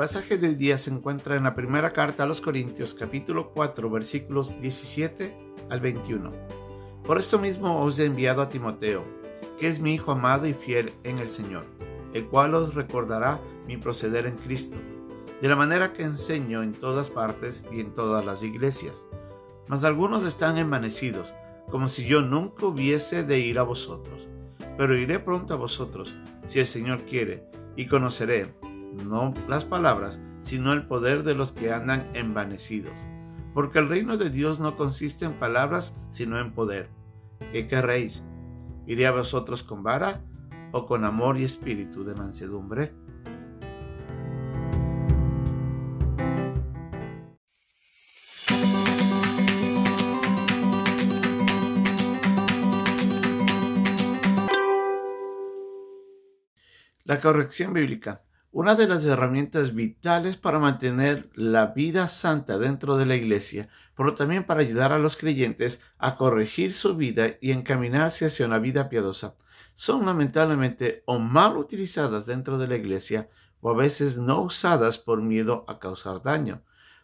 pasaje de hoy día se encuentra en la primera carta a los Corintios capítulo 4 versículos 17 al 21. Por esto mismo os he enviado a Timoteo, que es mi hijo amado y fiel en el Señor, el cual os recordará mi proceder en Cristo, de la manera que enseño en todas partes y en todas las iglesias. Mas algunos están envanecidos, como si yo nunca hubiese de ir a vosotros. Pero iré pronto a vosotros, si el Señor quiere, y conoceré no las palabras, sino el poder de los que andan envanecidos. Porque el reino de Dios no consiste en palabras, sino en poder. ¿Qué querréis? ¿Iré a vosotros con vara o con amor y espíritu de mansedumbre? La corrección bíblica una de las herramientas vitales para mantener la vida santa dentro de la iglesia, pero también para ayudar a los creyentes a corregir su vida y encaminarse hacia una vida piadosa, son lamentablemente o mal utilizadas dentro de la iglesia o a veces no usadas por miedo a causar daño.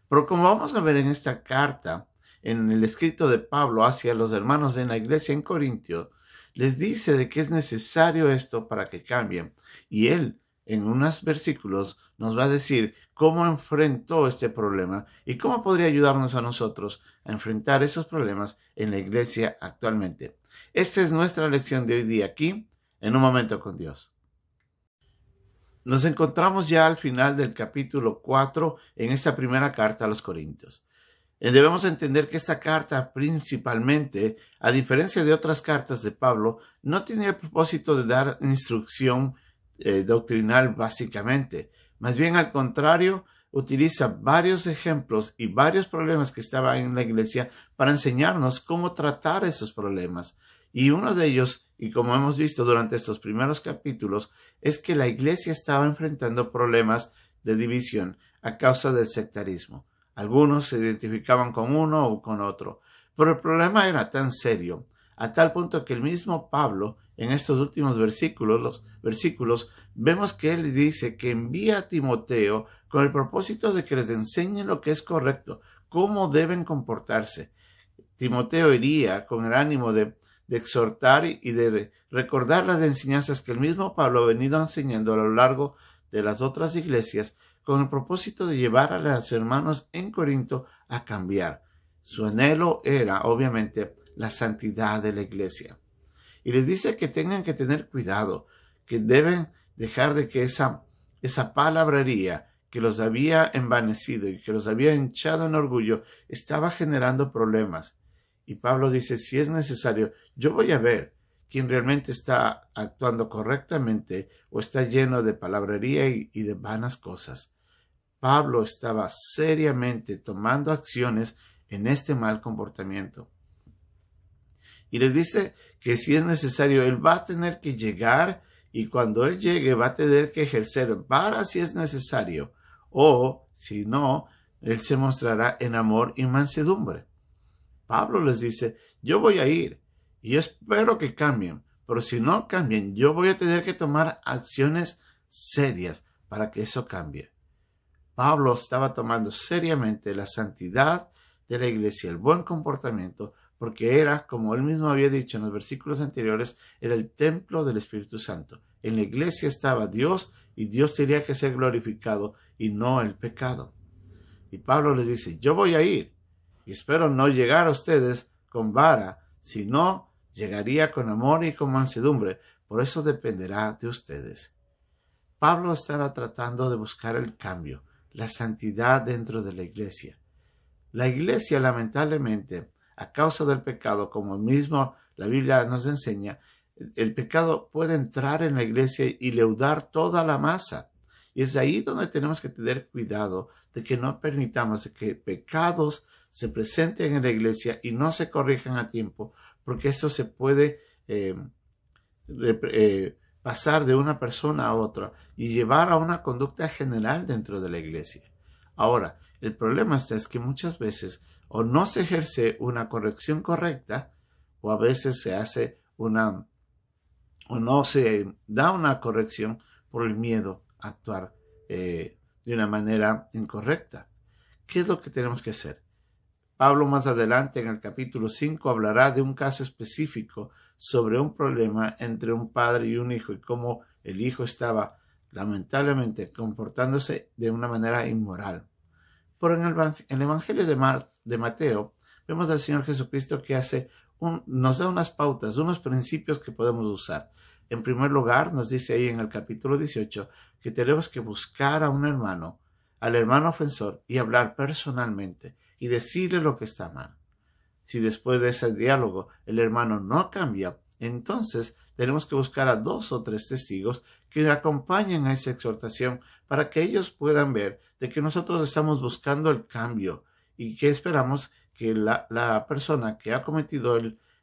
Pero como vamos a ver en esta carta, en el escrito de Pablo hacia los hermanos de la iglesia en Corintio, les dice de que es necesario esto para que cambien. Y él en unos versículos nos va a decir cómo enfrentó este problema y cómo podría ayudarnos a nosotros a enfrentar esos problemas en la iglesia actualmente. Esta es nuestra lección de hoy día aquí, en un momento con Dios. Nos encontramos ya al final del capítulo 4 en esta primera carta a los Corintios. Eh, debemos entender que esta carta principalmente, a diferencia de otras cartas de Pablo, no tiene el propósito de dar instrucción eh, doctrinal básicamente. Más bien al contrario, utiliza varios ejemplos y varios problemas que estaban en la iglesia para enseñarnos cómo tratar esos problemas. Y uno de ellos, y como hemos visto durante estos primeros capítulos, es que la iglesia estaba enfrentando problemas de división a causa del sectarismo. Algunos se identificaban con uno o con otro, pero el problema era tan serio, a tal punto que el mismo Pablo en estos últimos versículos, los versículos, vemos que él dice que envía a Timoteo con el propósito de que les enseñe lo que es correcto, cómo deben comportarse. Timoteo iría con el ánimo de, exhortar y de recordar las enseñanzas que el mismo Pablo ha venido enseñando a lo largo de las otras iglesias con el propósito de llevar a los hermanos en Corinto a cambiar. Su anhelo era, obviamente, la santidad de la iglesia y les dice que tengan que tener cuidado, que deben dejar de que esa, esa palabrería que los había envanecido y que los había hinchado en orgullo estaba generando problemas. Y Pablo dice, si es necesario, yo voy a ver quién realmente está actuando correctamente o está lleno de palabrería y, y de vanas cosas. Pablo estaba seriamente tomando acciones en este mal comportamiento y les dice que si es necesario, él va a tener que llegar y cuando él llegue va a tener que ejercer vara si es necesario o si no, él se mostrará en amor y mansedumbre. Pablo les dice, yo voy a ir y espero que cambien, pero si no cambien, yo voy a tener que tomar acciones serias para que eso cambie. Pablo estaba tomando seriamente la santidad de la iglesia, el buen comportamiento, porque era, como él mismo había dicho en los versículos anteriores, era el templo del Espíritu Santo. En la iglesia estaba Dios y Dios tenía que ser glorificado y no el pecado. Y Pablo les dice, yo voy a ir y espero no llegar a ustedes con vara, sino llegaría con amor y con mansedumbre. Por eso dependerá de ustedes. Pablo estaba tratando de buscar el cambio, la santidad dentro de la iglesia. La iglesia, lamentablemente, a causa del pecado, como mismo la Biblia nos enseña, el pecado puede entrar en la iglesia y leudar toda la masa. Y es ahí donde tenemos que tener cuidado de que no permitamos que pecados se presenten en la iglesia y no se corrijan a tiempo, porque eso se puede eh, eh, pasar de una persona a otra y llevar a una conducta general dentro de la iglesia. Ahora, el problema está es que muchas veces o no se ejerce una corrección correcta o a veces se hace una o no se da una corrección por el miedo a actuar eh, de una manera incorrecta. ¿Qué es lo que tenemos que hacer? Pablo más adelante en el capítulo 5 hablará de un caso específico sobre un problema entre un padre y un hijo y cómo el hijo estaba lamentablemente comportándose de una manera inmoral. Pero en el, Evangelio de, de, Mateo vemos al Señor Jesucristo que hace un, nos da unas pautas, unos principios que podemos usar. En primer lugar, nos dice ahí en el capítulo 18 que tenemos que buscar a un hermano, al hermano ofensor, y hablar personalmente y decirle lo que está mal. Si después de ese diálogo el hermano no cambia, entonces tenemos que buscar a dos o tres testigos que acompañen a esa exhortación para que ellos puedan ver de que nosotros estamos buscando el cambio y que esperamos que la, persona que ha cometido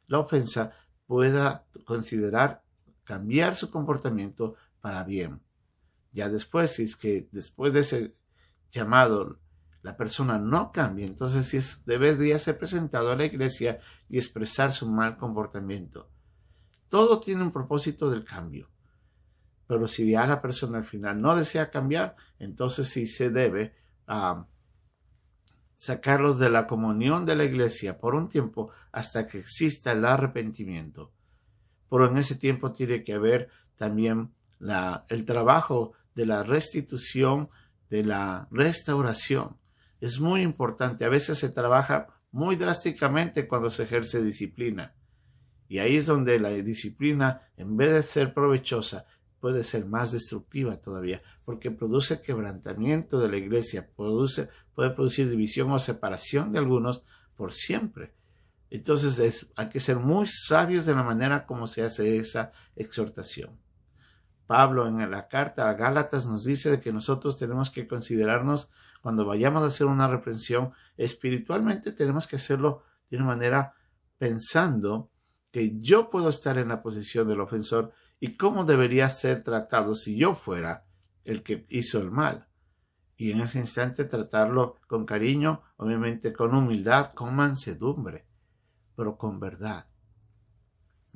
la ofensa pueda considerar cambiar su comportamiento para bien. Ya después, si es que después de ese llamado la persona no cambia, entonces sí debería ser presentado a la iglesia y expresar su mal comportamiento. Todo tiene un propósito del cambio. Pero si ya la persona al final no desea cambiar, entonces sí se debe a sacarlos de la comunión de la iglesia por un tiempo hasta que exista el arrepentimiento. Pero en ese tiempo tiene que haber también el trabajo de la restitución, de la restauración es muy importante. A veces se trabaja muy drásticamente cuando se ejerce disciplina. Y ahí es donde la disciplina, en vez de ser provechosa, puede ser más destructiva todavía, porque produce quebrantamiento de la iglesia, produce, puede producir división o separación de algunos por siempre. Entonces hay que ser muy sabios de la manera como se hace esa exhortación. Pablo en la carta a Gálatas nos dice de que nosotros tenemos que considerarnos cuando vayamos a hacer una reprensión espiritualmente tenemos que hacerlo de una manera pensando que yo puedo estar en la posición del ofensor y cómo debería ser tratado si yo fuera el que hizo el mal. Y en ese instante tratarlo con cariño, obviamente con humildad, con mansedumbre, pero con verdad.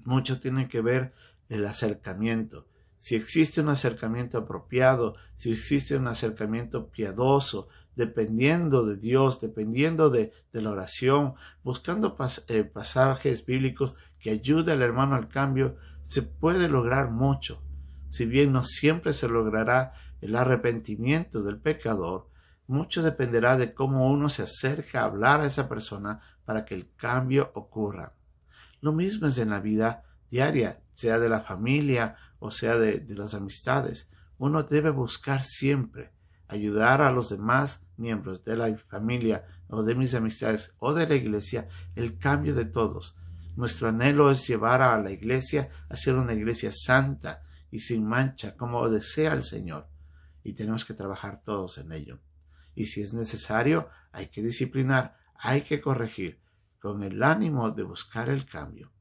Mucho tiene que ver el acercamiento si existe un acercamiento apropiado, si existe un acercamiento piadoso, dependiendo de Dios, dependiendo de, la oración, buscando eh, pasajes bíblicos que ayuden al hermano al cambio, se puede lograr mucho. Si bien no siempre se logrará el arrepentimiento del pecador, mucho dependerá de cómo uno se acerca a hablar a esa persona para que el cambio ocurra. Lo mismo es en la vida diaria, sea de la familia o sea de, las amistades. Uno debe buscar siempre ayudar a los demás miembros de la familia o de mis amistades o de la iglesia el cambio de todos. Nuestro anhelo es llevar a la iglesia a ser una iglesia santa y sin mancha como desea el Señor. Y tenemos que trabajar todos en ello. Y si es necesario, hay que disciplinar, hay que corregir, con el ánimo de buscar el cambio.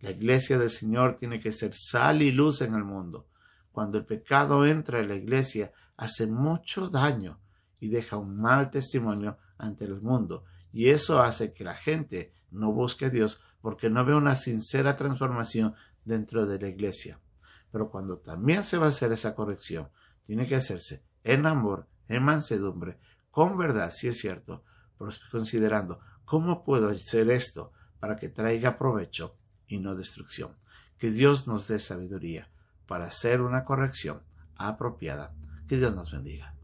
La iglesia del Señor tiene que ser sal y luz en el mundo. Cuando el pecado entra en la iglesia, hace mucho daño y deja un mal testimonio ante el mundo. Y eso hace que la gente no busque a Dios porque no ve una sincera transformación dentro de la iglesia. Pero cuando también se va a hacer esa corrección, tiene que hacerse en amor, en mansedumbre, con verdad, si es cierto, considerando cómo puedo hacer esto para que traiga provecho y no destrucción. Que Dios nos dé sabiduría para hacer una corrección apropiada. Que Dios nos bendiga.